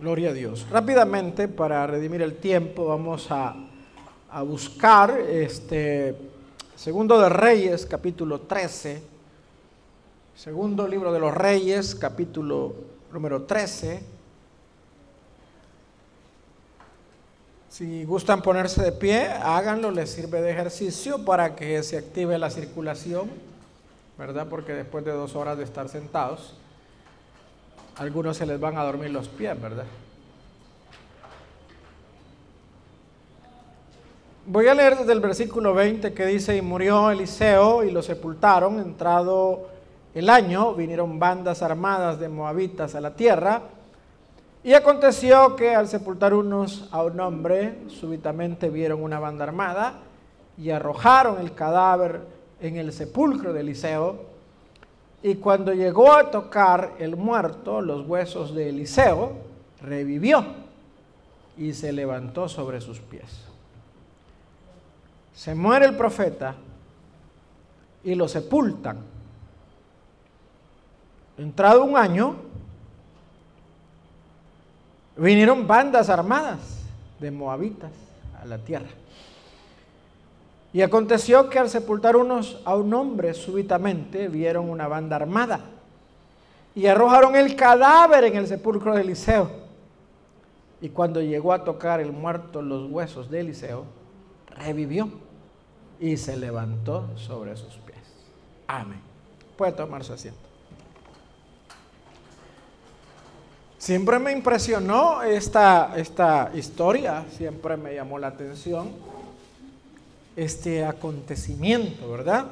Gloria a Dios. Rápidamente, para redimir el tiempo, vamos a, a buscar este Segundo de Reyes, capítulo 13. Segundo libro de los Reyes, capítulo número 13. Si gustan ponerse de pie, háganlo, les sirve de ejercicio para que se active la circulación, ¿verdad? Porque después de dos horas de estar sentados, algunos se les van a dormir los pies, ¿verdad? Voy a leer desde el versículo 20 que dice, y murió Eliseo y lo sepultaron, entrado el año, vinieron bandas armadas de moabitas a la tierra, y aconteció que al sepultar unos a un hombre, súbitamente vieron una banda armada y arrojaron el cadáver en el sepulcro de Eliseo, y cuando llegó a tocar el muerto, los huesos de Eliseo, revivió y se levantó sobre sus pies. Se muere el profeta y lo sepultan. Entrado un año, vinieron bandas armadas de moabitas a la tierra. Y aconteció que al sepultar unos a un hombre súbitamente vieron una banda armada y arrojaron el cadáver en el sepulcro de Eliseo. Y cuando llegó a tocar el muerto los huesos de Eliseo, revivió y se levantó sobre sus pies. Amén. Puede tomar su asiento. Siempre me impresionó esta, esta historia, siempre me llamó la atención este acontecimiento, ¿verdad?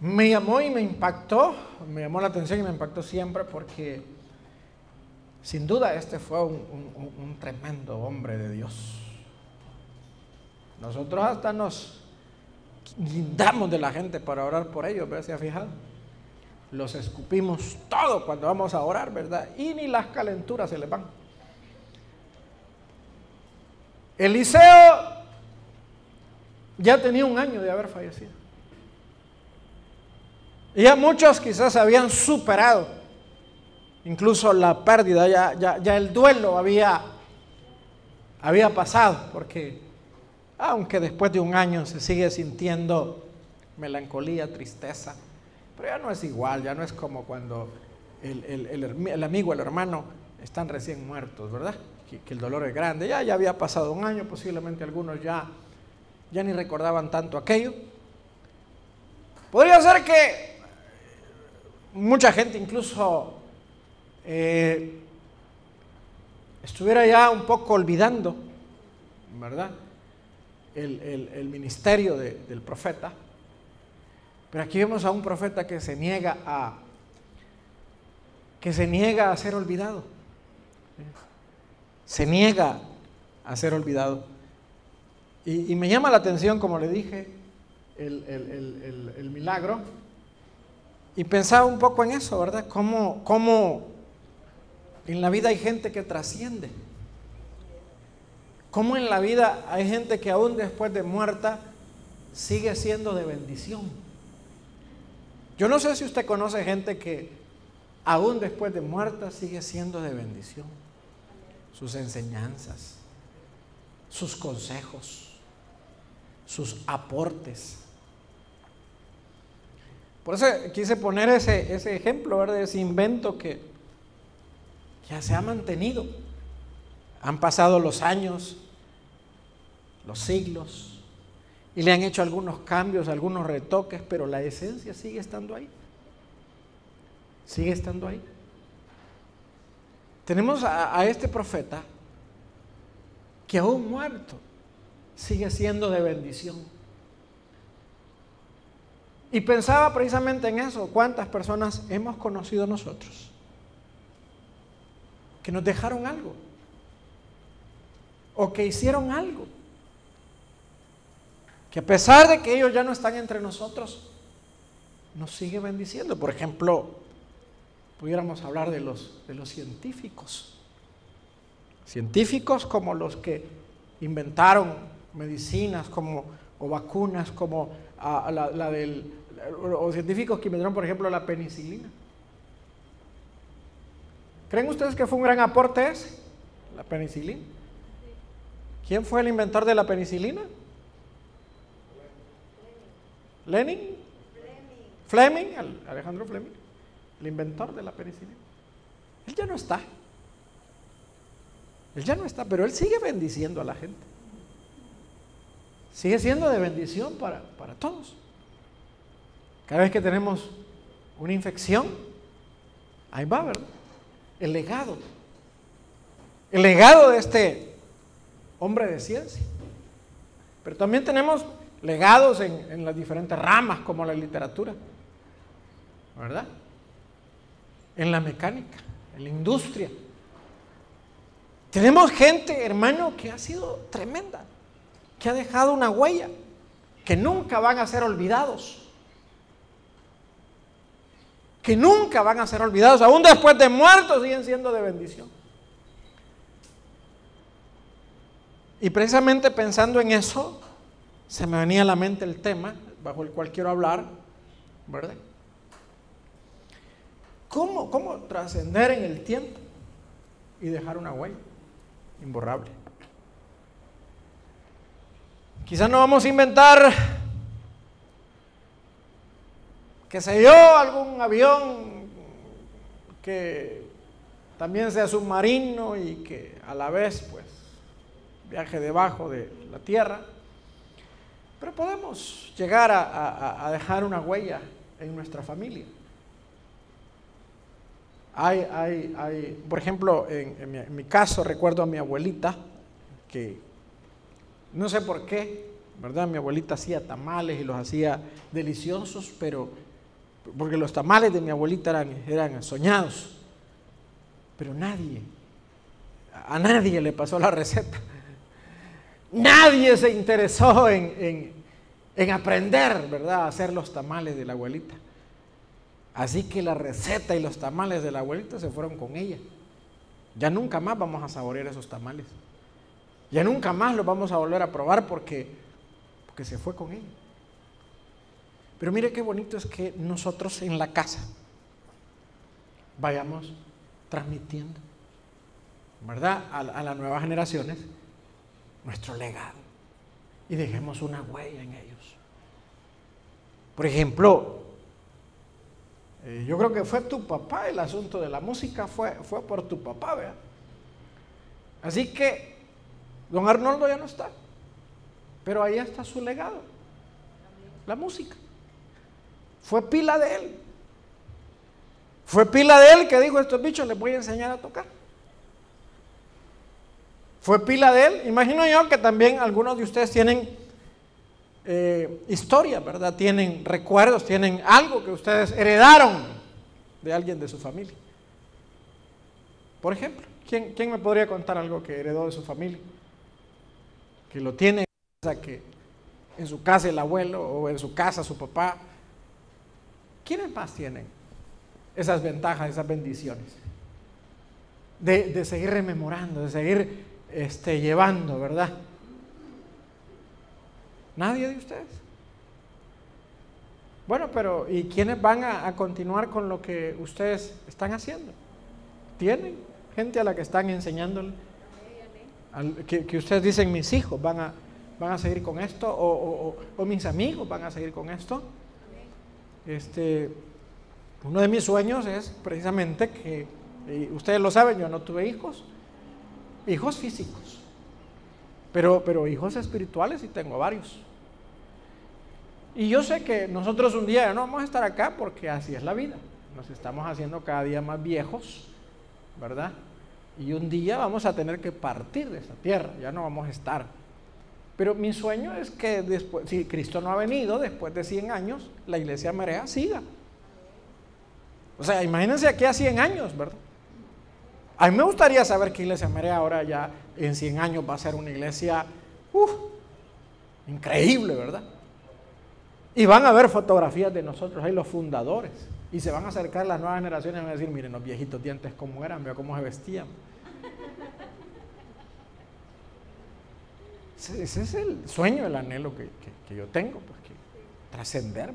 Me llamó y me impactó, me llamó la atención y me impactó siempre porque sin duda este fue un, tremendo hombre de Dios. Nosotros hasta nos guindamos de la gente para orar por ellos, ¿verdad? ¿Se ha fijado? Los escupimos todo cuando vamos a orar, ¿verdad? Y ni las calenturas se les van. Eliseo ya tenía un año de haber fallecido. Y ya muchos quizás habían superado incluso la pérdida, ya, ya, el duelo había, había pasado, porque aunque después de un año se sigue sintiendo melancolía, tristeza, pero ya no es igual, ya no es como cuando el, el, el amigo, el hermano están recién muertos, ¿verdad? Que, el dolor es grande. Ya, ya había pasado un año, posiblemente algunos ya, ya ni recordaban tanto aquello. Podría ser que mucha gente incluso eh, estuviera ya un poco olvidando, ¿verdad? El, ministerio del profeta. Pero aquí vemos a un profeta que se niega a que se niega a ser olvidado se niega a ser olvidado. Y, me llama la atención, como le dije, el, milagro. Y pensaba un poco en eso, ¿verdad? Cómo, cómo en la vida hay gente que trasciende. Cómo en la vida hay gente que aún después de muerta sigue siendo de bendición. Yo no sé si usted conoce gente que aún después de muerta sigue siendo de bendición sus enseñanzas, sus consejos, sus aportes. Por eso quise poner ese, ese ejemplo, de ese invento que ya se ha mantenido. Han pasado los años, los siglos, y le han hecho algunos cambios, algunos retoques, pero la esencia sigue estando ahí. Sigue estando ahí. Tenemos a, este profeta que aún muerto sigue siendo de bendición. Y pensaba precisamente en eso, cuántas personas hemos conocido nosotros que nos dejaron algo o que hicieron algo, que a pesar de que ellos ya no están entre nosotros, nos sigue bendiciendo. Por ejemplo, pudiéramos hablar de los, de los científicos. Científicos como los que inventaron medicinas como, o vacunas como la, del, o científicos que inventaron, por ejemplo, la penicilina. ¿Creen ustedes que fue un gran aporte ese? La penicilina. ¿Quién fue el inventor de la penicilina? Lenin. Fleming, Alejandro Fleming, el inventor de la penicilina. Él ya no está. Él ya no está, pero él sigue bendiciendo a la gente. Sigue siendo de bendición para, para todos. Cada vez que tenemos una infección, ahí va, ¿verdad? El legado. El legado de este hombre de ciencia. Pero también tenemos legados en, en las diferentes ramas, como la literatura. ¿verdad? En la mecánica, en la industria. Tenemos gente, hermano, que ha sido tremenda, que ha dejado una huella, que nunca van a ser olvidados. Que nunca van a ser olvidados, aún después de muertos siguen siendo de bendición. Y precisamente pensando en eso, se me venía a la mente el tema bajo el cual quiero hablar, ¿verdad? ¿Cómo, cómo trascender en el tiempo y dejar una huella imborrable? Quizás no vamos a inventar, que sé yo, algún avión que también sea submarino y que a la vez pues viaje debajo de la tierra. Pero podemos llegar a, a dejar una huella en nuestra familia. Hay, hay, hay, por ejemplo, en, mi, caso recuerdo a mi abuelita que no sé por qué, ¿verdad? Mi abuelita hacía tamales y los hacía deliciosos, pero porque los tamales de mi abuelita eran, soñados. Pero nadie, a nadie le pasó la receta. Nadie se interesó en, en, en aprender, ¿verdad?, a hacer los tamales de la abuelita. Así que la receta y los tamales de la abuelita se fueron con ella. Ya nunca más vamos a saborear esos tamales. Ya nunca más los vamos a volver a probar porque, porque se fue con ella. Pero mire qué bonito es que nosotros en la casa vayamos transmitiendo, ¿verdad? A, a las nuevas generaciones nuestro legado y dejemos una huella en ellos. Por ejemplo, eh, yo creo que fue tu papá el asunto de la música, fue, fue por tu papá, ¿vea? Así que don Arnoldo ya no está, pero ahí está su legado, la música. Fue pila de él. Fue pila de él que dijo, estos bichos les voy a enseñar a tocar. Fue pila de él. Imagino yo que también algunos de ustedes tienen eh, historia, ¿verdad? Tienen recuerdos, tienen algo que ustedes heredaron de alguien de su familia. Por ejemplo, ¿quién, quién me podría contar algo que heredó de su familia? Que lo tiene que en su casa el abuelo o en su casa su papá. ¿Quiénes más tienen esas ventajas, esas bendiciones? De, de seguir rememorando, de seguir este, llevando, ¿verdad? Nadie de ustedes. Bueno, pero ¿y quiénes van a, continuar con lo que ustedes están haciendo? ¿Tienen gente a la que están enseñándole? que, ustedes dicen, mis hijos van a, van a seguir con esto, o, mis amigos van a seguir con esto. Este, uno de mis sueños es precisamente que, ustedes lo saben, yo no tuve hijos, hijos físicos, pero, pero hijos espirituales sí tengo varios. Y yo sé que nosotros un día no vamos a estar acá porque así es la vida. Nos estamos haciendo cada día más viejos, ¿verdad? Y un día vamos a tener que partir de esta tierra, ya no vamos a estar. Pero mi sueño es que después, si Cristo no ha venido, después de 100 años, la iglesia Marea siga. O sea, imagínense aquí a 100 años, ¿verdad? A mí me gustaría saber que Iglesia Marea ahora ya en 100 años va a ser una iglesia increíble, ¿verdad? Y van a ver fotografías de nosotros ahí, los fundadores. Y se van a acercar las nuevas generaciones y van a decir, miren los viejitos dientes cómo eran, vea cómo se vestían. Ese, es el sueño, el anhelo que, yo tengo, pues que trascender,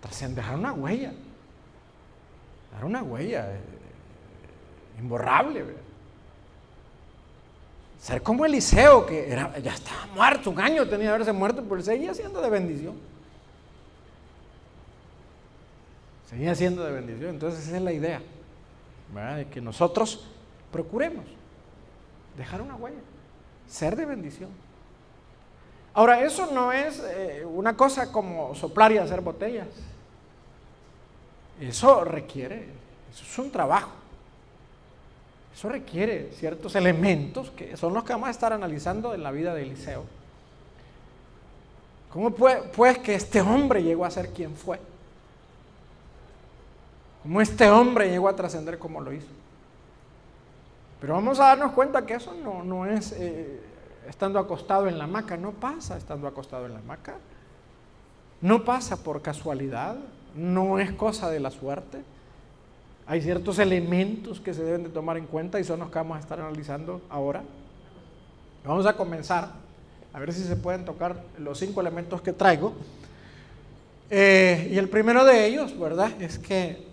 trascender, dejar una huella, dar una huella. imborrable. Ser como Eliseo, que era, ya estaba muerto, un año tenía que haberse muerto, pero seguía siendo de bendición. Seguía siendo de bendición. Entonces esa es la idea, de que nosotros procuremos dejar una huella, ser de bendición. Ahora, eso no es eh, una cosa como soplar y hacer botellas. Eso requiere, eso es un trabajo. Eso requiere ciertos elementos que son los que vamos a estar analizando en la vida de Eliseo. ¿Cómo puede, pues que este hombre llegó a ser quien fue? ¿Cómo este hombre llegó a trascender como lo hizo? Pero vamos a darnos cuenta que eso no, es eh, estando acostado en la hamaca, no pasa estando acostado en la hamaca. No pasa por casualidad, no es cosa de la suerte. Hay ciertos elementos que se deben de tomar en cuenta y son los que vamos a estar analizando ahora. Vamos a comenzar, a ver si se pueden tocar los cinco elementos que traigo. Eh, y el primero de ellos, ¿verdad? Es que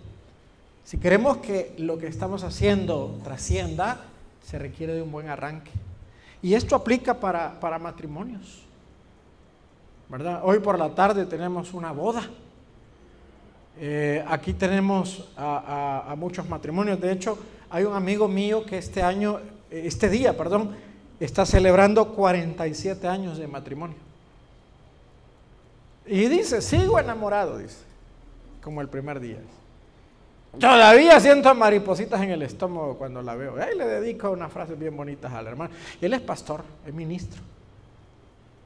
si queremos que lo que estamos haciendo trascienda, se requiere de un buen arranque. Y esto aplica para, para matrimonios. ¿verdad? Hoy por la tarde tenemos una boda. Eh, aquí tenemos a, muchos matrimonios. De hecho, hay un amigo mío que este año, este día, perdón, está celebrando 47 años de matrimonio. Y dice, sigo enamorado, dice, como el primer día. Todavía siento maripositas en el estómago cuando la veo. Ahí le dedico unas frases bien bonitas al hermano. Él es pastor, es ministro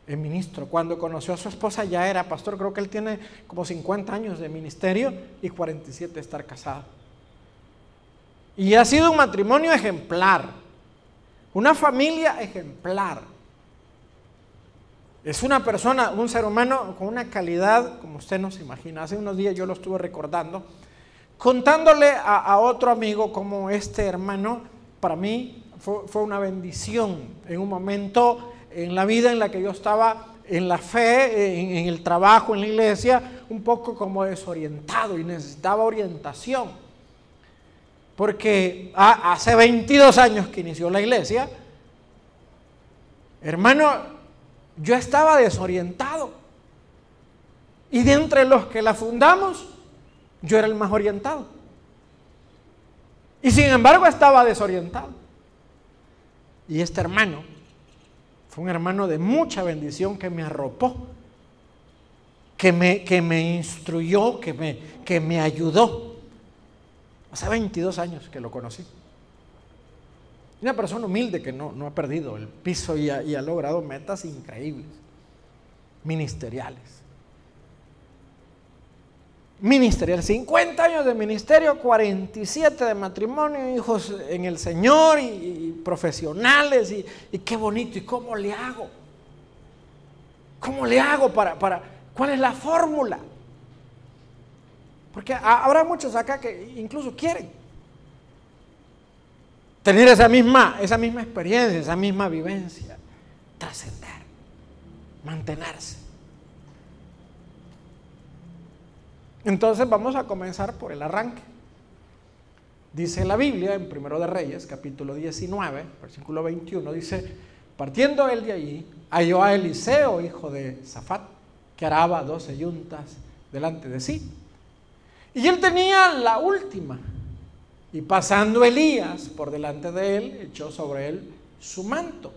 el ministro. Cuando conoció a su esposa ya era pastor, creo que él tiene como 50 años de ministerio y 47 de estar casado. Y ha sido un matrimonio ejemplar, una familia ejemplar. Es una persona, un ser humano con una calidad como usted no se imagina. Hace unos días yo lo estuve recordando, contándole a, otro amigo como este hermano, para mí fue, fue una bendición en un momento en la vida en la que yo estaba en la fe, en, el trabajo, en la iglesia, un poco como desorientado y necesitaba orientación. Porque hace 22 años que inició la iglesia, hermano, yo estaba desorientado. Y de entre los que la fundamos, yo era el más orientado. Y sin embargo estaba desorientado. Y este hermano fue un hermano de mucha bendición que me arropó, que me, que me instruyó, que me, que me ayudó. Hace 22 años que lo conocí. Una persona humilde que no, no ha perdido el piso y ha, y ha logrado metas increíbles, ministeriales ministerial. 50 años de ministerio, 47 de matrimonio, hijos en el Señor y, profesionales. Y, qué bonito. ¿Y cómo le hago? ¿Cómo le hago para, para cuál es la fórmula? Porque habrá muchos acá que incluso quieren tener esa misma, esa misma experiencia, esa misma vivencia, trascender, mantenerse. Entonces vamos a comenzar por el arranque. Dice la Biblia en Primero de Reyes, capítulo 19, versículo 21, dice, partiendo él de allí, halló a Eliseo, hijo de Zafat, que araba doce yuntas delante de sí. Y él tenía la última. Y pasando Elías por delante de él, echó sobre él su manto.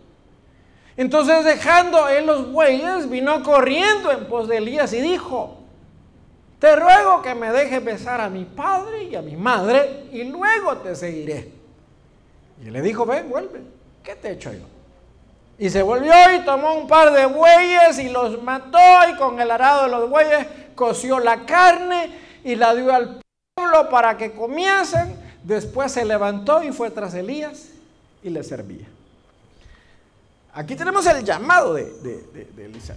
Entonces dejando él los bueyes, vino corriendo en pos de Elías y dijo, te ruego que me dejes besar a mi padre y a mi madre y luego te seguiré. Y le dijo, ven, vuelve, ¿qué te he hecho yo? Y se volvió y tomó un par de bueyes y los mató y con el arado de los bueyes coció la carne y la dio al pueblo para que comiesen. Después se levantó y fue tras Elías y le servía. Aquí tenemos el llamado de, de Eliseo.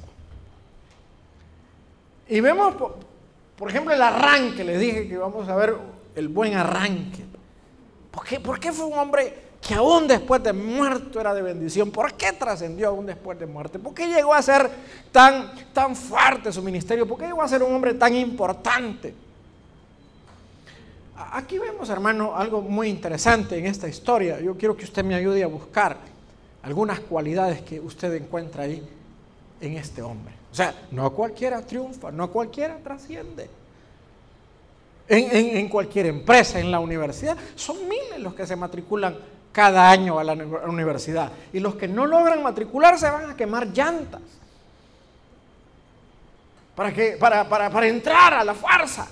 Y vemos por ejemplo, el arranque, les dije que vamos a ver el buen arranque. ¿Por qué, ¿Por qué fue un hombre que aún después de muerto era de bendición? ¿Por qué trascendió aún después de muerte? ¿Por qué llegó a ser tan, tan fuerte su ministerio? ¿Por qué llegó a ser un hombre tan importante? Aquí vemos, hermano, algo muy interesante en esta historia. Yo quiero que usted me ayude a buscar algunas cualidades que usted encuentra ahí en este hombre. O sea, no cualquiera triunfa, no cualquiera trasciende. En, cualquier empresa, en la universidad, son miles los que se matriculan cada año a la universidad. Y los que no logran matricularse van a quemar llantas. ¿Para, que, para, para, para entrar a la farsa.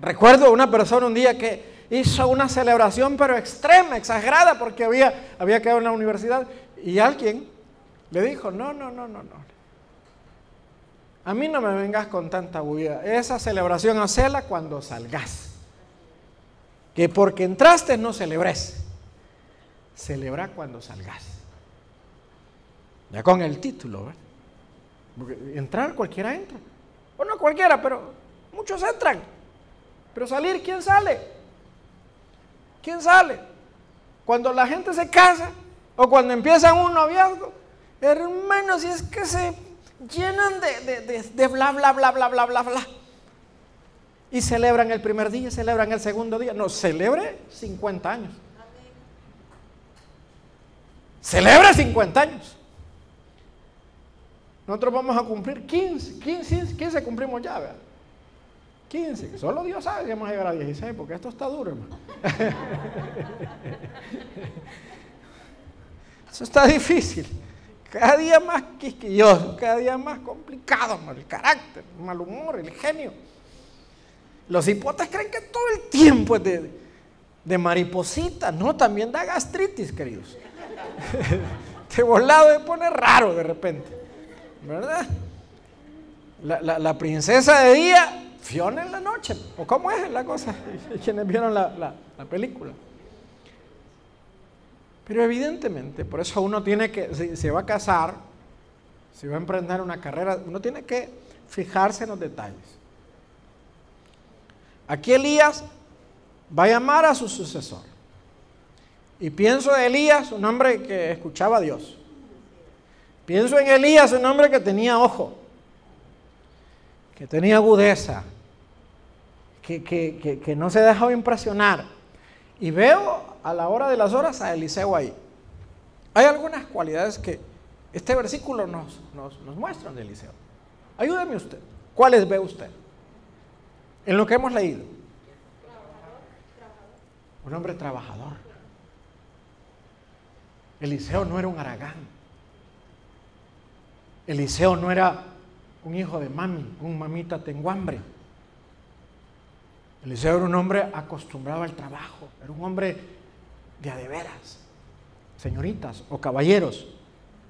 Recuerdo una persona un día que hizo una celebración pero extrema, exagerada, porque había, había quedado en la universidad y alguien le dijo, no, no, no, no, no. A mí no me vengas con tanta bulla. Esa celebración hacela cuando salgas. Que porque entraste no celebres. Celebra cuando salgas. Ya con el título, ¿verdad? Porque entrar cualquiera entra. O no cualquiera, pero muchos entran. Pero salir, ¿quién sale? ¿Quién sale? Cuando la gente se casa o cuando empiezan un noviazgo, hermanos, si es que se llenan de, de, bla, bla, bla, bla, bla, bla, bla. Y celebran el primer día, celebran el segundo día. No, celebre 50 años. Celebre 50 años. Nosotros vamos a cumplir 15, 15, 15 cumplimos ya, ¿verdad? 15. Solo Dios sabe si vamos a llegar a 16, porque esto está duro, hermano. Eso está difícil. Cada día más quisquilloso, cada día más complicado, el carácter, el mal humor, el genio. Los hipotas creen que todo el tiempo es de, de mariposita. No, también da gastritis, queridos. Te volado de pone raro de repente. ¿Verdad? La, la princesa de día Fiona en la noche, o cómo es la cosa, quienes vieron la, película. Pero evidentemente, por eso uno tiene que, si se va a casar, si va a emprender una carrera, uno tiene que fijarse en los detalles. Aquí Elías va a llamar a su sucesor. Y pienso en Elías, un hombre que escuchaba a Dios. Pienso en Elías, un hombre que tenía ojo que tenía agudeza, que, no se dejaba impresionar. Y veo a la hora de las horas a Eliseo ahí. Hay algunas cualidades que este versículo nos, nos, nos muestra de Eliseo. Ayúdeme usted. ¿Cuáles ve usted? En lo que hemos leído. Un hombre trabajador. Eliseo no era un aragán. Eliseo no era un hijo de mami, un mamita tengo hambre. Eliseo era un hombre acostumbrado al trabajo, era un hombre de adeveras. Señoritas o caballeros,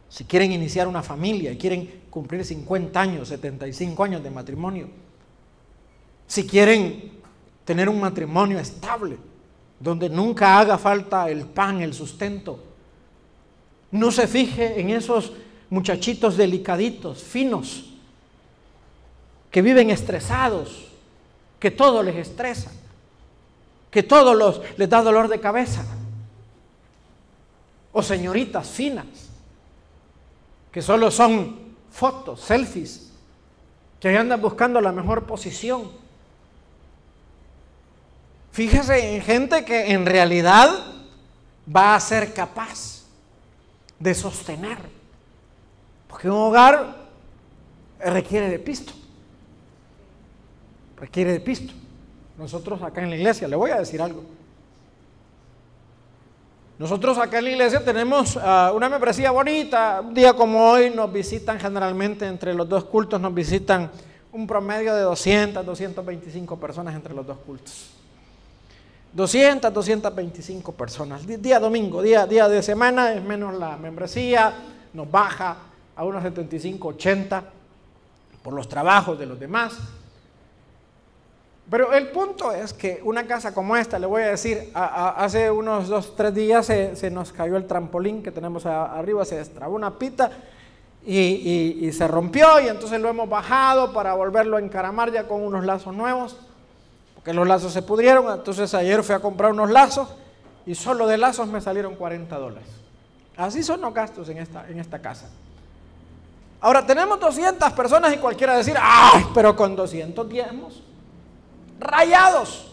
si quieren iniciar una familia y quieren cumplir 50 años, 75 años de matrimonio, si quieren tener un matrimonio estable, donde nunca haga falta el pan, el sustento, no se fije en esos muchachitos delicaditos, finos, que viven estresados, que todo les estresa, que todo los, les da dolor de cabeza. O señoritas finas, que solo son fotos, selfies, que andan buscando la mejor posición. Fíjese en gente que en realidad va a ser capaz de sostener. Porque un hogar requiere de pisto requiere de pisto. Nosotros acá en la iglesia, le voy a decir algo. Nosotros acá en la iglesia tenemos ah, una membresía bonita. Un día como hoy nos visitan generalmente entre los dos cultos, nos visitan un promedio de 200, 225 personas entre los dos cultos. 200, 225 personas. Día domingo, día, día de semana es menos la membresía, nos baja a unos 75, 80 por los trabajos de los demás. Pero el punto es que una casa como esta, le voy a decir, hace unos dos, tres días se, nos cayó el trampolín que tenemos arriba, se destrabó una pita y, se rompió y entonces lo hemos bajado para volverlo a encaramar ya con unos lazos nuevos, porque los lazos se pudrieron, entonces ayer fui a comprar unos lazos y solo de lazos me salieron 40 dólares. Así son los gastos en esta, casa. Ahora tenemos 200 personas y cualquiera decir, ¡ay! Pero con 200 diezmos rayados.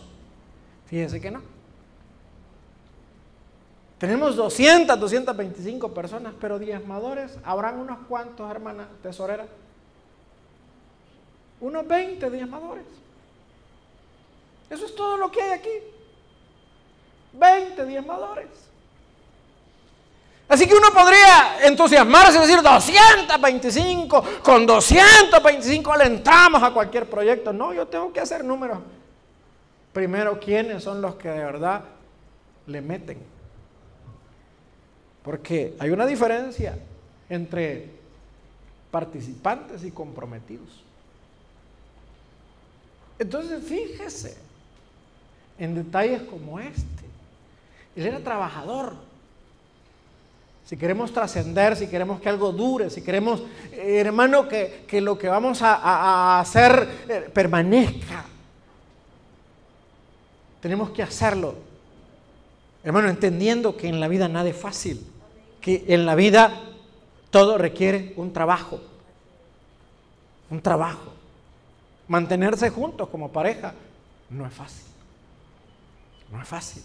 Fíjense que no. Tenemos 200, 225 personas, pero diezmadores, habrán unos cuantos, hermana tesorera. Unos 20 diezmadores. Eso es todo lo que hay aquí. 20 diezmadores. Así que uno podría entusiasmarse y decir 225, con 225 alentamos a cualquier proyecto. No, yo tengo que hacer números. Primero, ¿quiénes son los que de verdad le meten? Porque hay una diferencia entre participantes y comprometidos. Entonces, fíjese en detalles como este. Él era trabajador si queremos trascender, si queremos que algo dure, si queremos, eh, hermano, que, lo que vamos a, hacer eh, permanezca, tenemos que hacerlo. Hermano, entendiendo que en la vida nada es fácil, que en la vida todo requiere un trabajo, un trabajo. Mantenerse juntos como pareja no es fácil, no es fácil.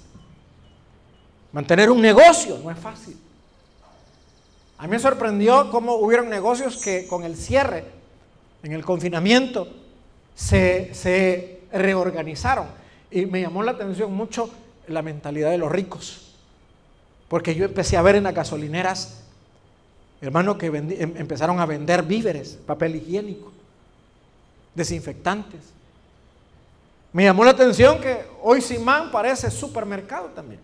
Mantener un negocio no es fácil. A mí me sorprendió cómo hubieron negocios que con el cierre, en el confinamiento, se, reorganizaron. Y me llamó la atención mucho la mentalidad de los ricos. Porque yo empecé a ver en las gasolineras, hermanos, que em, empezaron a vender víveres, papel higiénico, desinfectantes. Me llamó la atención que hoy Simán parece supermercado también.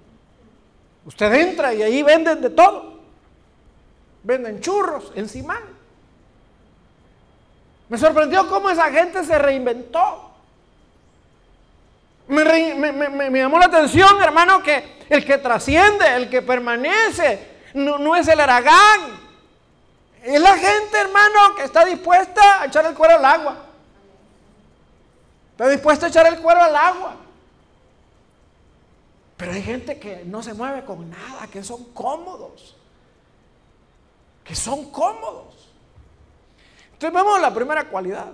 Usted entra y ahí venden de todo venden churros en Simán. Me sorprendió cómo esa gente se reinventó. Me, llamó la atención, hermano, que el que trasciende, el que permanece, no, no, es el aragán. Es la gente, hermano, que está dispuesta a echar el cuero al agua. Está dispuesta a echar el cuero al agua. Pero hay gente que no se mueve con nada, que son cómodos que son cómodos. Entonces vemos la primera cualidad.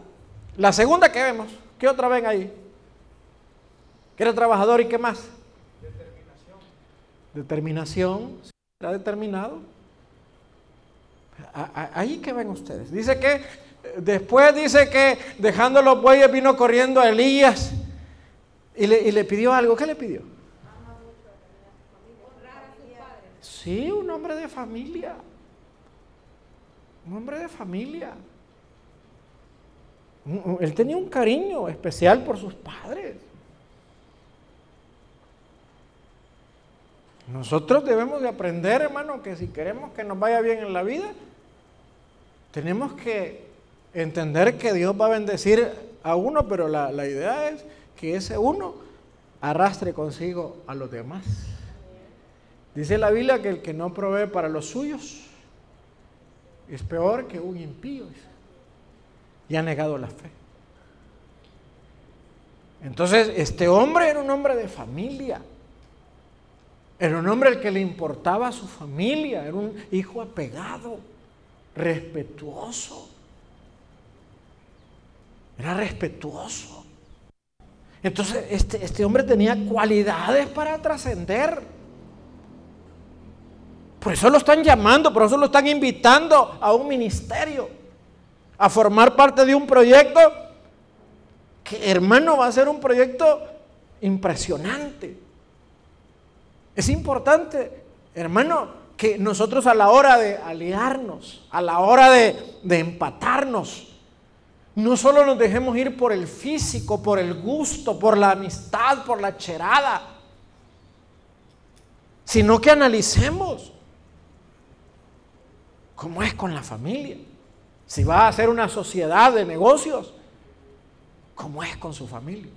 La segunda que vemos, ¿qué otra ven ahí? Que era trabajador y qué más? Determinación. Determinación. ¿Era determinado? Ahí que ven ustedes. Dice que, después dice que dejando los bueyes vino corriendo a Elías y le, y le pidió algo. ¿Qué le pidió? Sí, un hombre de familia un hombre de familia. Él tenía un cariño especial por sus padres. Nosotros debemos de aprender, hermano, que si queremos que nos vaya bien en la vida, tenemos que entender que Dios va a bendecir a uno, pero la, la idea es que ese uno arrastre consigo a los demás. Dice la Biblia que el que no provee para los suyos, es peor que un impío y ha negado la fe. Entonces, este hombre era un hombre de familia. Era un hombre al que le importaba a su familia. Era un hijo apegado, respetuoso. Era respetuoso. Entonces, este, este hombre tenía cualidades para trascender. Por eso lo están llamando, por eso lo están invitando a un ministerio, a formar parte de un proyecto que, hermano, va a ser un proyecto impresionante. Es importante, hermano, que nosotros a la hora de aliarnos, a la hora de, empatarnos, no solo nos dejemos ir por el físico, por el gusto, por la amistad, por la cherada, sino que analicemos ¿Cómo es con la familia? Si va a hacer una sociedad de negocios, ¿cómo es con su familia?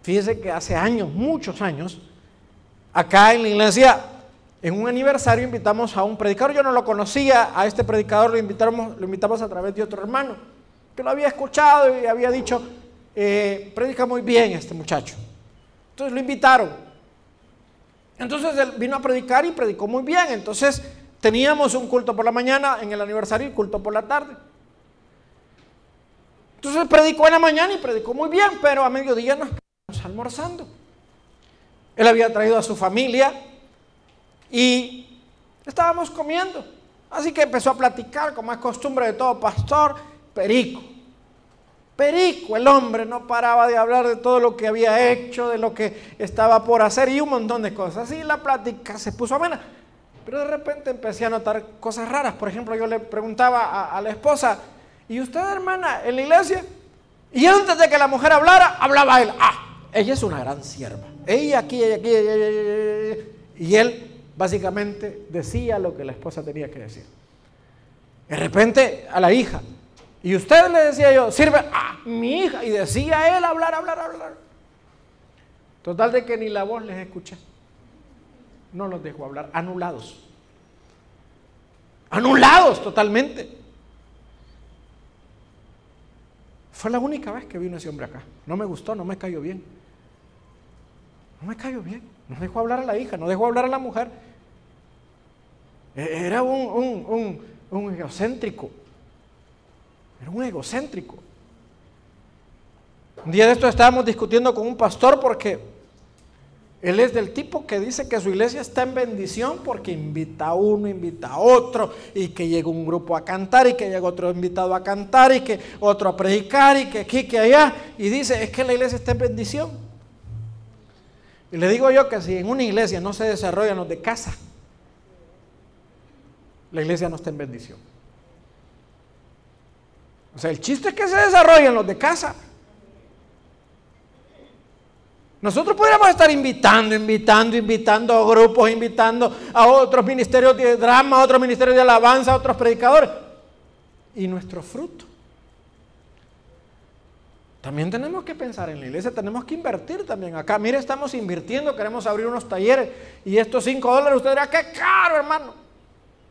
Fíjese que hace años, muchos años, acá en la iglesia, en un aniversario invitamos a un predicador, yo no lo conocía, a este predicador lo invitamos, a través de otro hermano, que lo había escuchado y había dicho, eh, predica muy bien este muchacho. Entonces lo invitaron. Entonces él vino a predicar y predicó muy bien. Entonces Teníamos un culto por la mañana en el aniversario y culto por la tarde. Entonces predicó en la mañana y predicó muy bien, pero a mediodía nos almorzando. Él había traído a su familia y estábamos comiendo. Así que empezó a platicar, como es costumbre de todo pastor, perico. Perico, el hombre no paraba de hablar de todo lo que había hecho, de lo que estaba por hacer y un montón de cosas. Y la plática se puso amena. Pero de repente empecé a notar cosas raras. Por ejemplo, yo le preguntaba a, la esposa, ¿y usted, hermana, en la iglesia? Y antes de que la mujer hablara, hablaba él. Ah, ella es una gran sierva. Ella aquí, ella aquí, y él básicamente decía lo que la esposa tenía que decir. De repente a la hija, y usted le decía yo, sirve a mi hija, y decía él hablar, hablar, hablar. Total de que ni la voz les escuché. No los dejó hablar, anulados. Anulados totalmente. Fue la única vez que vino ese hombre acá. No me gustó, no me cayó bien. No me cayó bien. No dejó hablar a la hija, no dejó hablar a la mujer. E-, era un, un egocéntrico. Era un egocéntrico. Un día de esto estábamos discutiendo con un pastor porque él es del tipo que dice que su iglesia está en bendición porque invita a uno, invita a otro, y que llega un grupo a cantar, y que llega otro invitado a cantar, y que otro a predicar, y que aquí, que allá. Y dice, es que la iglesia está en bendición. Y le digo yo que si en una iglesia no se desarrollan los de casa, la iglesia no está en bendición. O sea, el chiste es que se desarrollen los de casa. Nosotros podríamos estar invitando, invitando, invitando a grupos, invitando a otros ministerios de drama, a otros ministerios de alabanza, otros predicadores. Y nuestro fruto. También tenemos que pensar en la iglesia, tenemos que invertir también acá. Mire, estamos invirtiendo, queremos abrir unos talleres y estos 5 dólares, usted dirá, qué caro, hermano.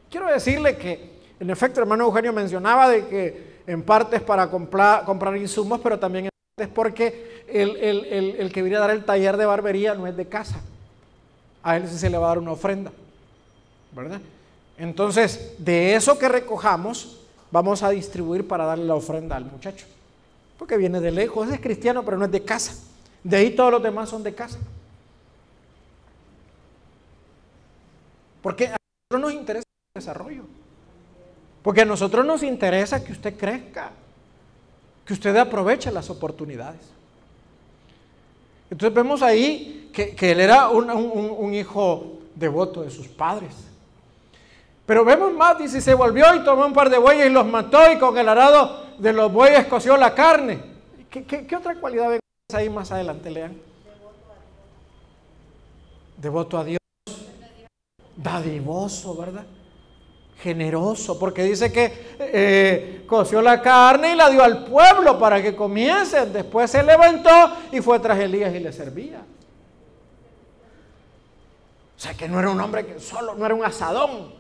Quiero decirle que, en efecto, hermano Eugenio mencionaba de que en parte es para comprar, insumos, pero también en parte es porque el, el, que viene a dar el taller de barbería no es de casa. A él sí se le va a dar una ofrenda, ¿verdad? Entonces, de eso que recojamos, vamos a distribuir para darle la ofrenda al muchacho porque viene de lejos, es cristiano, pero no es de casa. De ahí todos los demás son de casa. Porque a nosotros nos interesa el desarrollo. Porque a nosotros nos interesa que usted crezca, que usted aproveche las oportunidades. Entonces vemos ahí que, él era un, un, hijo devoto de sus padres. Pero vemos más, dice, se volvió y tomó un par de bueyes y los mató y con el arado de los bueyes coció la carne. ¿Qué, otra cualidad ven ahí más adelante? Lean. Devoto a Dios. Dadivoso, ¿verdad? Generoso, porque dice que eh, coció la carne y la dio al pueblo para que comiesen. Después se levantó y fue tras Elías y le servía. O sea que no era un hombre que solo, no era un asadón. No,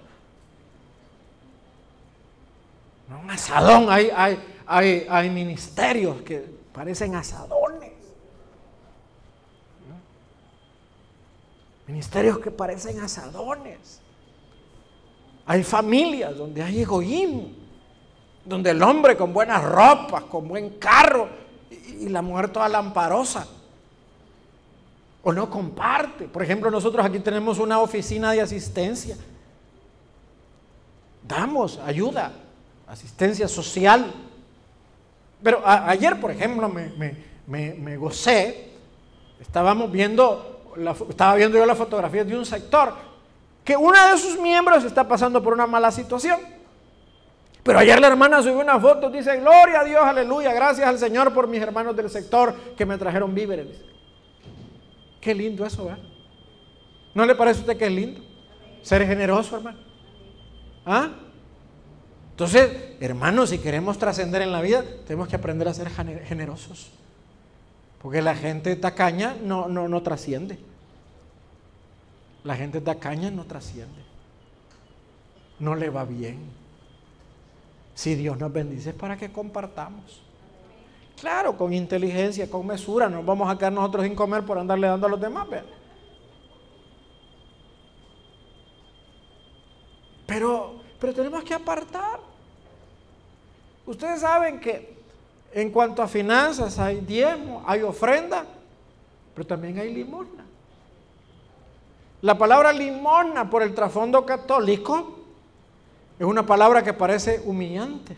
un asadón, hay, hay, hay, hay ministerios que parecen asadones. Ministerios que parecen asadones. Hay familias donde hay egoísmo, donde el hombre con buenas ropas, con buen carro, y, y la mujer toda lamparosa, o no comparte. Por ejemplo, nosotros aquí tenemos una oficina de asistencia. Damos ayuda asistencia social. Pero ayer, por ejemplo, me, gocé, estábamos viendo, estaba viendo yo la fotografía de un sector, que una de sus miembros está pasando por una mala situación. Pero ayer la hermana subió una foto, dice, gloria a Dios, aleluya, gracias al Señor por mis hermanos del sector que me trajeron víveres. Qué lindo eso, ¿verdad? ¿No le parece a usted que es lindo? Ser generoso, hermano. ¿Ah? Entonces, hermanos, si queremos trascender en la vida, tenemos que aprender a ser generosos. Porque la gente tacaña no, no, no trasciende. La gente tacaña no trasciende. No le va bien. Si Dios nos bendice es para que compartamos. Claro, con inteligencia, con mesura. No vamos a quedar nosotros sin comer por andarle dando a los demás. Pero, pero tenemos que apartar. Ustedes saben que en cuanto a finanzas hay diezmo, hay ofrenda, pero también hay limosna. La palabra limosna por el trasfondo católico es una palabra que parece humillante.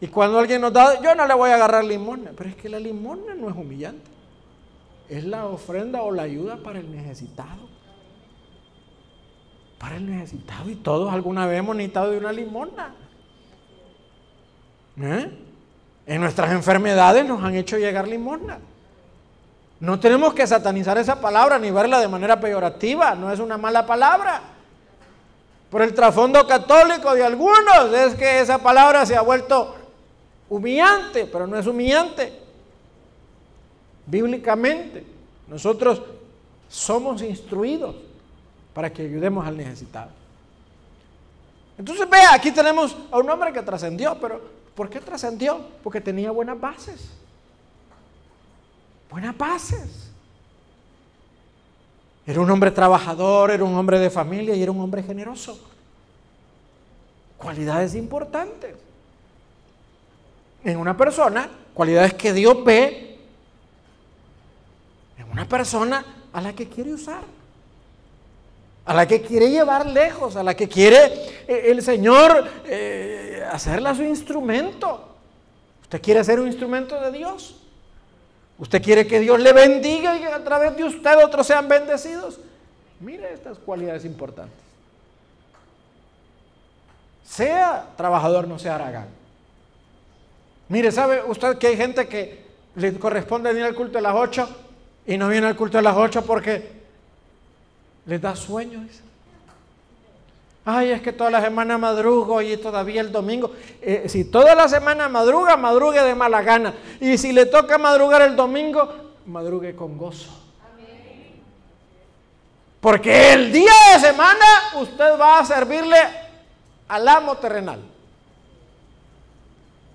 Y cuando alguien nos da, yo no le voy a agarrar limosna, pero es que la limosna no es humillante. Es la ofrenda o la ayuda para el necesitado. Para el necesitado. Y todos alguna vez hemos necesitado de una limosna. ¿Eh? En nuestras enfermedades nos han hecho llegar limosna. No tenemos que satanizar esa palabra ni verla de manera peyorativa, no es una mala palabra. Por el trasfondo católico de algunos es que esa palabra se ha vuelto humillante, pero no es humillante. Bíblicamente, nosotros somos instruidos para que ayudemos al necesitado. Entonces, vea, aquí tenemos a un hombre que trascendió, pero ¿por qué trascendió? Porque tenía buenas bases. Buenas bases. Era un hombre trabajador, era un hombre de familia y era un hombre generoso. Cualidades importantes. En una persona, cualidades que Dios ve en una persona a la que quiere usar, a la que quiere llevar lejos, a la que quiere eh, el Señor eh, hacerla su instrumento. Usted quiere ser un instrumento de Dios. Usted quiere que Dios le bendiga y que a través de usted otros sean bendecidos. Mire estas cualidades importantes. Sea trabajador, no sea aragán. Mire, ¿sabe usted que hay gente que le corresponde venir al culto a las 8 y no viene al culto a las 8 porque les da sueño? Ay, es que toda la semana madrugo y todavía el domingo. Eh, si toda la semana madruga, madrugue de mala gana. Y si le toca madrugar el domingo, madrugue con gozo. Porque el día de semana usted va a servirle al amo terrenal.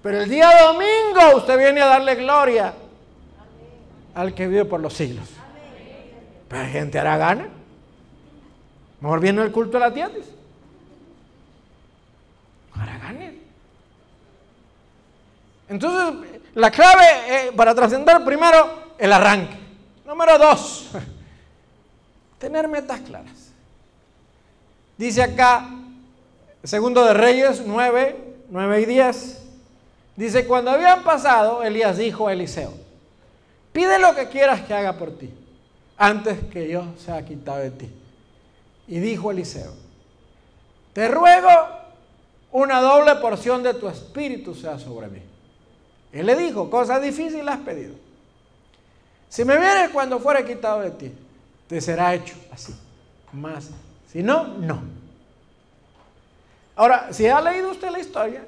Pero el día domingo usted viene a darle gloria al que vive por los siglos. Pero hay gente hará gana. Mejor viene el culto de la tiendas. Entonces, la clave eh, para trascender primero, el arranque. Número dos, tener metas claras. Dice acá, segundo de Reyes 9, 9 y 10. Dice, cuando habían pasado, Elías dijo a Eliseo, pide lo que quieras que haga por ti, antes que yo sea quitado de ti. Y dijo Eliseo, te ruego una doble porción de tu espíritu sea sobre mí. Él le dijo, cosa difícil has pedido. Si me vienes cuando fuera quitado de ti, te será hecho así. Más. Si no, no. Ahora, si ha leído usted la historia,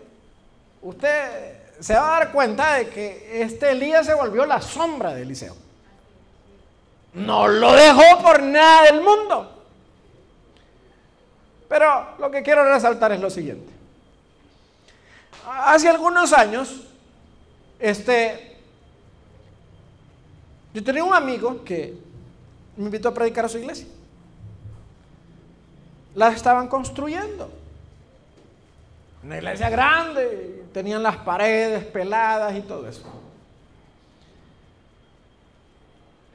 usted se va a dar cuenta de que este Elías se volvió la sombra de Eliseo. No lo dejó por nada del mundo. Pero lo que quiero resaltar es lo siguiente. Hace algunos años, este, yo tenía un amigo que me invitó a predicar a su iglesia. La estaban construyendo. Una iglesia grande, tenían las paredes peladas y todo eso.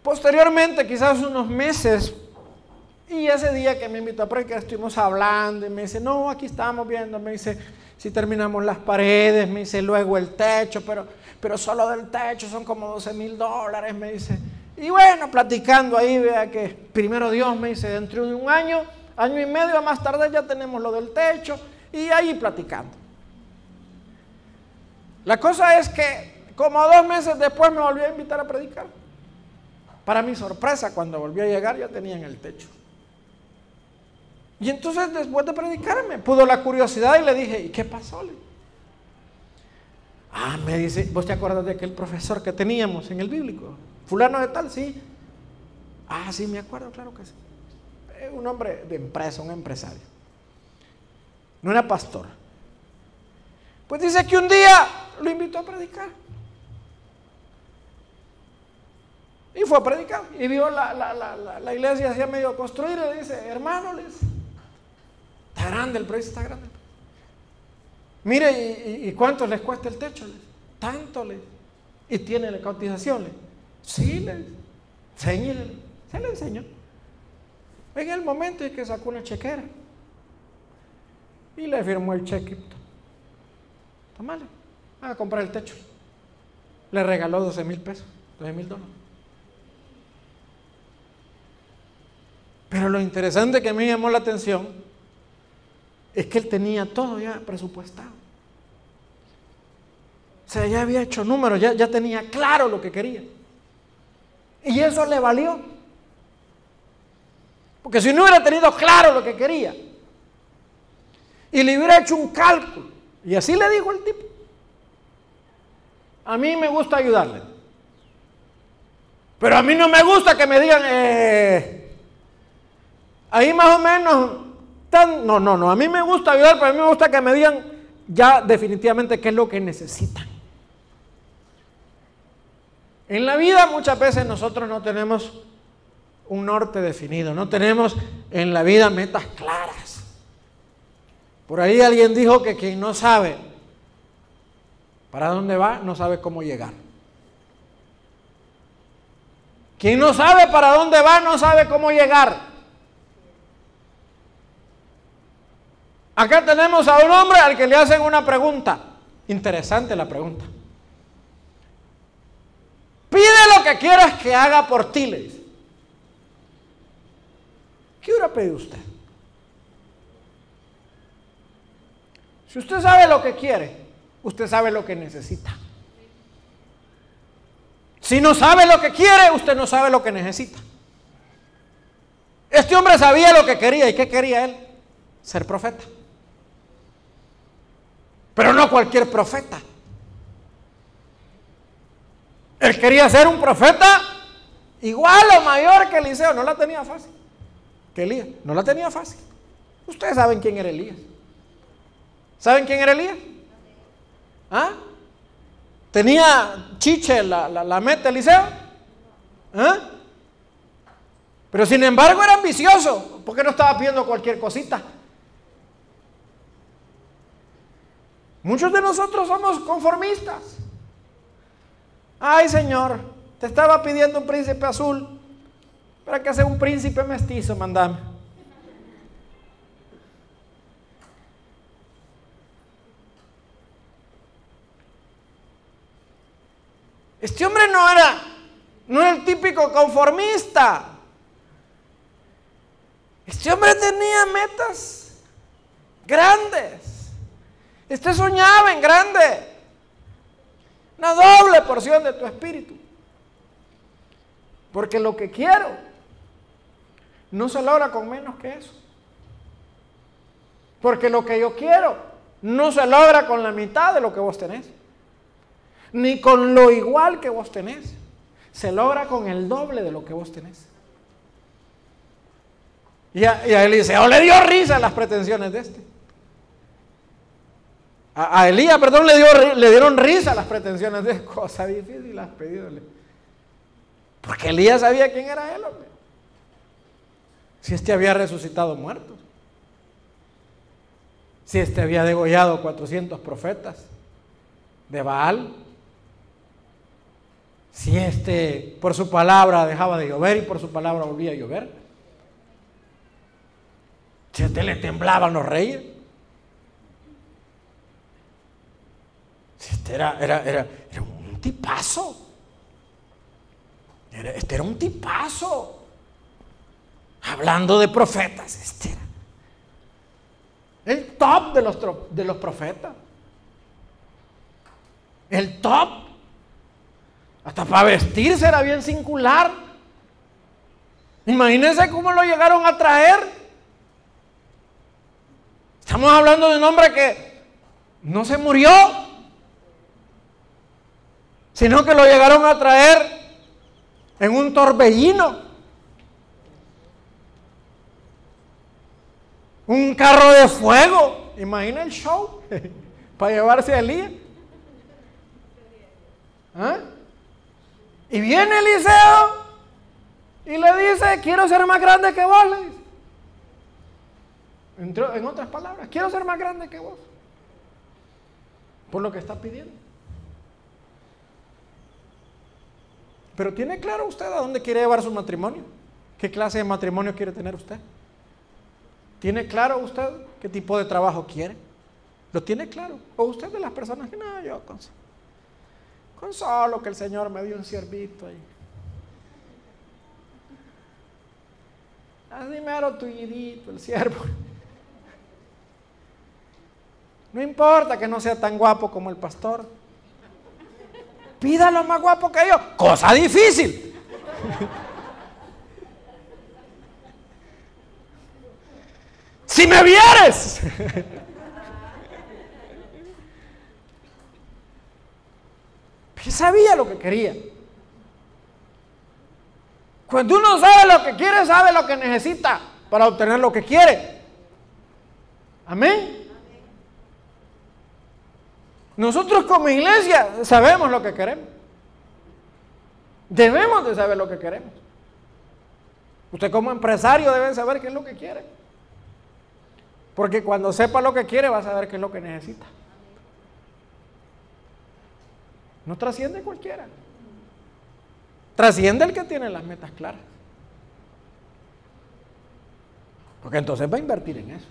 Posteriormente, quizás unos meses, y ese día que me invitó a predicar, estuvimos hablando y me dice, no, aquí estamos viendo, me dice, si terminamos las paredes, me dice, luego el techo, pero, pero solo del techo son como 12 mil dólares, me dice. Y bueno, platicando ahí, vea que primero Dios me dice, dentro de un año, año y medio más tarde ya tenemos lo del techo, y ahí platicando. La cosa es que como dos meses después me volvió a invitar a predicar. Para mi sorpresa, cuando volvió a llegar ya tenían el techo. Y entonces después de predicarme, pudo la curiosidad y le dije, ¿y qué pasó? Ah, me dice, ¿vos te acuerdas de aquel profesor que teníamos en el bíblico? Fulano de tal, sí. Ah, sí, me acuerdo, claro que sí. Un hombre de empresa, un empresario. No era pastor. Pues dice que un día lo invitó a predicar. Y fue a predicar. Y vio la, la, la iglesia hacía medio construir le dice, hermano, les Grande el precio, está grande. Mire, ¿y, cuánto les cuesta el techo? Tanto les. ¿Y tiene la cotización? Sí, les. Enséñele. Se le enseñó. En el momento en que sacó una chequera y le firmó el cheque. Tomale, a comprar el techo. Le regaló 12 mil pesos, 12 mil dólares. Pero lo interesante que a mí me llamó la atención es que él tenía todo ya presupuestado. O sea, ya había hecho números, ya, ya tenía claro lo que quería. Y eso le valió. Porque si no hubiera tenido claro lo que quería y le hubiera hecho un cálculo, y así le dijo el tipo, a mí me gusta ayudarle. Pero a mí no me gusta que me digan, eh, ahí más o menos, no, no, no, a mí me gusta ayudar, pero a mí me gusta que me digan ya definitivamente qué es lo que necesitan. En la vida muchas veces nosotros no tenemos un norte definido, no tenemos en la vida metas claras. Por ahí alguien dijo que quien no sabe para dónde va, no sabe cómo llegar. Quien no sabe para dónde va, no sabe cómo llegar. Acá tenemos a un hombre al que le hacen una pregunta. Interesante la pregunta. Pide lo que quieras que haga por ti, le dice. ¿Qué hubiera pedido usted? Si usted sabe lo que quiere, usted sabe lo que necesita. Si no sabe lo que quiere, usted no sabe lo que necesita. Este hombre sabía lo que quería. ¿Y qué quería él? Ser profeta. Pero no cualquier profeta. Él quería ser un profeta igual o mayor que Eliseo. No la tenía fácil. Que Elías. No la tenía fácil. Ustedes saben quién era Elías. ¿Saben quién era Elías? ¿Ah? ¿Tenía chiche la, la, meta Eliseo? ¿Ah? Pero sin embargo era ambicioso. Porque no estaba pidiendo cualquier cosita. Muchos de nosotros somos conformistas. Ay, Señor, te estaba pidiendo un príncipe azul. ¿Para que sea un príncipe mestizo, mandame? Este hombre no era, no era el típico conformista. Este hombre tenía metas grandes. Este soñaba en grande. Una doble porción de tu espíritu. Porque lo que quiero no se logra con menos que eso. Porque lo que yo quiero no se logra con la mitad de lo que vos tenés. Ni con lo igual que vos tenés. Se logra con el doble de lo que vos tenés. Y a, y a Eliseo le dio risa las pretensiones de este. A, Elías, perdón, le, dio, le dieron risa las pretensiones de cosa difícil las pedídole. Porque Elías sabía quién era él, hombre. Si este había resucitado muertos. Si este había degollado 400 profetas de Baal. Si este por su palabra dejaba de llover y por su palabra volvía a llover. Si a este le temblaban los reyes. Este era, era, era, era un tipazo. este era un tipazo. Hablando de profetas, este era el top de los, de los profetas. El top. Hasta para vestirse era bien singular. Imagínense cómo lo llegaron a traer. Estamos hablando de un hombre que no se murió sino que lo llegaron a traer en un torbellino. Un carro de fuego. Imagina el show para llevarse a Elías. ¿Ah? Y viene Eliseo y le dice, quiero ser más grande que vos. En otras palabras, quiero ser más grande que vos. Por lo que está pidiendo. Pero ¿tiene claro usted a dónde quiere llevar su matrimonio? ¿Qué clase de matrimonio quiere tener usted? ¿Tiene claro usted qué tipo de trabajo quiere? ¿Lo tiene claro? ¿O usted de las personas que no, yo con, con solo que el Señor me dio un ciervito ahí? Así tuidito el siervo. No importa que no sea tan guapo como el pastor. Pídalo más guapo que yo. Cosa difícil. si me vieres. Yo sabía lo que quería. Cuando uno sabe lo que quiere, sabe lo que necesita para obtener lo que quiere. Amén. Nosotros como iglesia sabemos lo que queremos. Debemos de saber lo que queremos. Usted como empresario debe saber qué es lo que quiere. Porque cuando sepa lo que quiere va a saber qué es lo que necesita. No trasciende cualquiera. Trasciende el que tiene las metas claras. Porque entonces va a invertir en eso.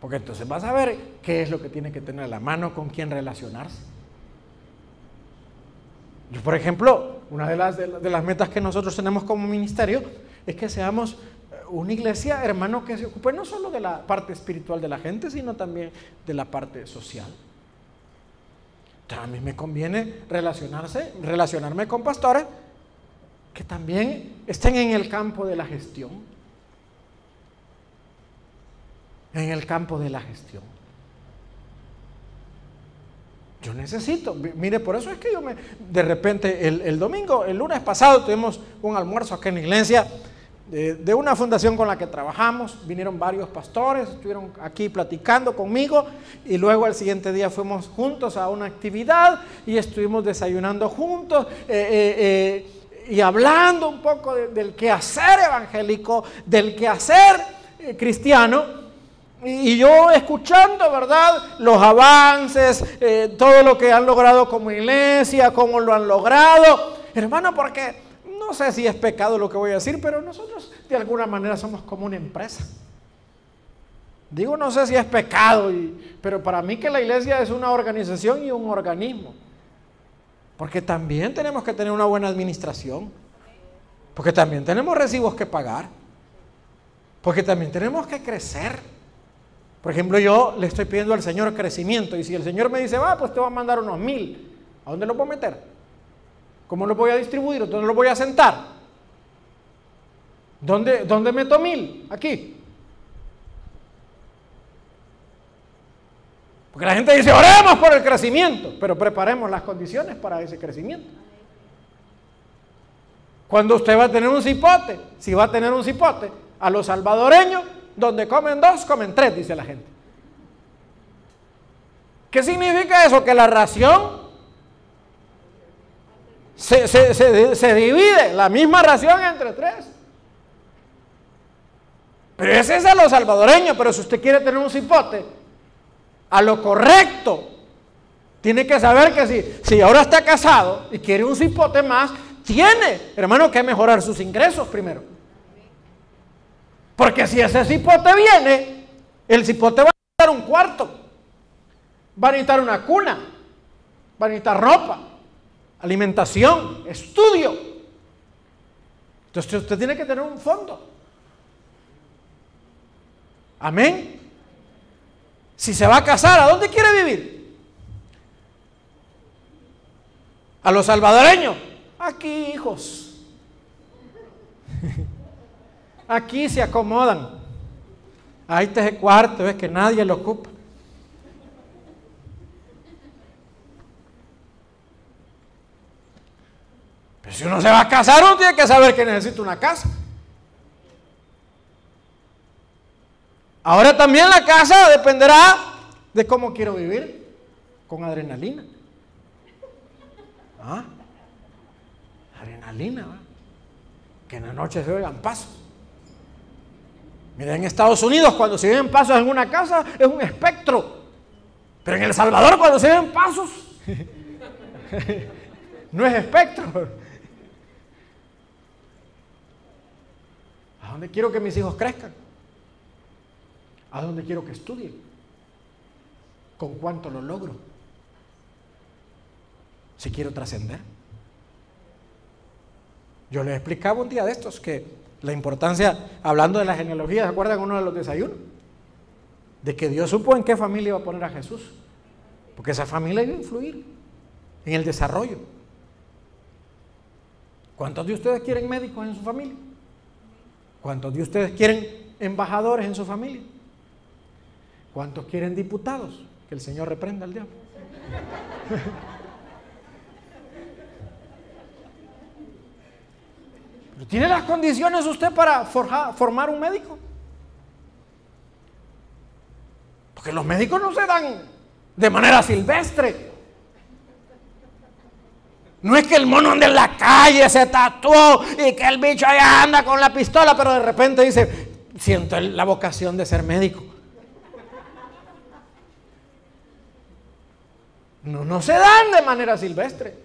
Porque entonces va a saber qué es lo que tiene que tener a la mano, con quién relacionarse. Yo, por ejemplo, una de las, de las metas que nosotros tenemos como ministerio es que seamos eh, una iglesia, hermano, que se ocupe no solo de la parte espiritual de la gente, sino también de la parte social. A mí me conviene relacionarse, relacionarme con pastores que también estén en el campo de la gestión. En el campo de la gestión. Yo necesito, mire, por eso es que yo me, de repente el, el domingo, el lunes pasado tuvimos un almuerzo acá en la iglesia de, una fundación con la que trabajamos. Vinieron varios pastores, estuvieron aquí platicando conmigo y luego el siguiente día fuimos juntos a una actividad y estuvimos desayunando juntos eh, eh, eh, y hablando un poco del quehacer evangélico, del quehacer cristiano. Y yo escuchando, ¿verdad? Los avances, todo lo que han logrado como iglesia, cómo lo han logrado. Hermano, porque no sé si es pecado lo que voy a decir, pero nosotros de alguna manera somos como una empresa. Digo, no sé si es pecado, pero para mí que la iglesia es una organización y un organismo. Porque también tenemos que tener una buena administración. Porque también tenemos recibos que pagar. Porque también tenemos que crecer. Por ejemplo, yo le estoy pidiendo al Señor crecimiento. Y si el Señor me dice, va, pues te va a mandar unos mil. ¿A dónde lo puedo meter? ¿Cómo lo voy a distribuir? ¿Dónde lo voy a sentar? ¿Dónde, dónde meto mil? Aquí. Porque la gente dice, oremos por el crecimiento, pero preparemos las condiciones para ese crecimiento. Cuando usted va a tener un cipote, si va a tener un cipote, a los salvadoreños, donde comen dos, comen tres, dice la gente. ¿Qué significa eso? Que la ración se, divide la misma ración entre tres. Pero ese es a los salvadoreños, pero si usted quiere tener un cipote, a lo correcto, tiene que saber que si, si ahora está casado y quiere un cipote más, tiene, hermano, que mejorar sus ingresos primero. Porque si ese cipote viene, el cipote va a necesitar un cuarto, va a necesitar una cuna, va a necesitar ropa, alimentación, estudio. Entonces usted tiene que tener un fondo. Amén. Si se va a casar, ¿a dónde quiere vivir? A los salvadoreños. Aquí, hijos. Aquí se acomodan. Ahí está ese cuarto, ves que nadie lo ocupa. si uno se va a casar, uno tiene que saber que necesita una casa. Ahora también la casa dependerá de cómo quiero vivir, con adrenalina. ¿Ah? Adrenalina, que en la noche se oigan pasos. Mira, en Estados Unidos cuando se oyen pasos en una casa es un espectro. Pero en El Salvador cuando se oyen pasos no es espectro. ¿A dónde quiero que mis hijos crezcan? ¿A dónde quiero que estudien? ¿Con cuánto lo logro? Si quiero trascender. Yo les explicaba un día de estos que la importancia, hablando de la genealogía, ¿se acuerdan uno de los desayunos? De que Dios supo en qué familia iba a poner a Jesús. Porque esa familia iba a influir en el desarrollo. ¿Cuántos de ustedes quieren médicos en su familia? ¿Cuántos de ustedes quieren embajadores en su familia? ¿Cuántos quieren diputados? Que el Señor reprenda al diablo. ¿Tiene las condiciones usted para formar un médico? Porque los médicos no se dan de manera silvestre. No es que el mono ande en la calle, se tatuó y que el bicho allá anda con la pistola, pero de repente dice, siento la vocación de ser médico. No, no se dan de manera silvestre.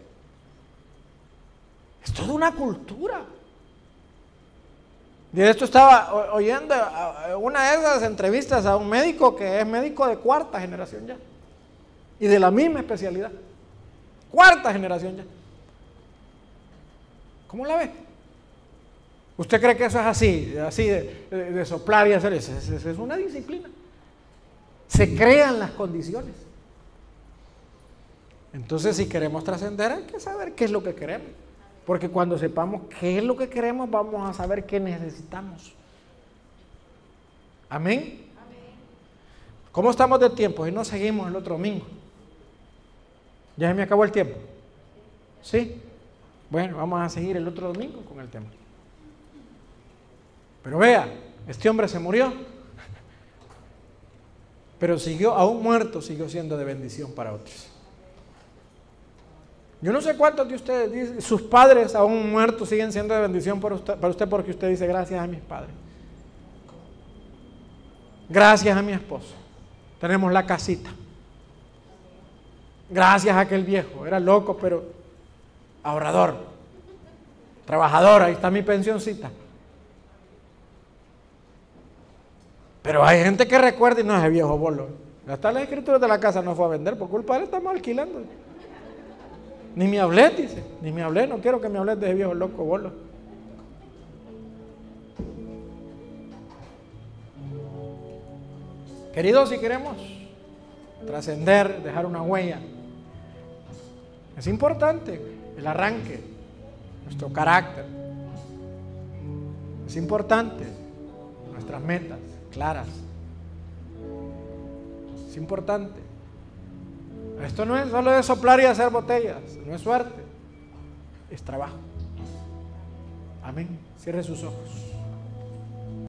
Es toda una cultura. De esto estaba oyendo una de esas entrevistas a un médico que es médico de cuarta generación ya. Y de la misma especialidad. Cuarta generación ya. ¿Cómo la ve? ¿Usted cree que eso es así, así de, soplar y hacer eso? Es, es una disciplina. Se crean las condiciones. Entonces, si queremos trascender, hay que saber qué es lo que queremos. Porque cuando sepamos qué es lo que queremos, vamos a saber qué necesitamos. Amén. ¿Cómo estamos de tiempo? Y no seguimos el otro domingo. ¿Ya se me acabó el tiempo? ¿Sí? Bueno, vamos a seguir el otro domingo con el tema. Pero vea, este hombre se murió, pero siguió, aún muerto, siguió siendo de bendición para otros. Yo no sé cuántos de ustedes, sus padres aún muertos siguen siendo de bendición para usted, porque usted dice gracias a mis padres. Gracias a mi esposo. Tenemos la casita. Gracias a aquel viejo. Era loco, pero ahorrador. Trabajador. Ahí está mi pensioncita. Pero hay gente que recuerda y no es el viejo bolo. Hasta las escrituras de la casa no fue a vender por culpa de él, estamos alquilando. Ni me hablé, dice. Ni me hablé, no quiero que me hables de ese viejo loco bolo. Queridos, si queremos trascender, dejar una huella, es importante el arranque, nuestro carácter. Es importante nuestras metas claras. Es importante. Esto no es solo de soplar y hacer botellas, no es suerte, es trabajo. Amén. Cierre sus ojos.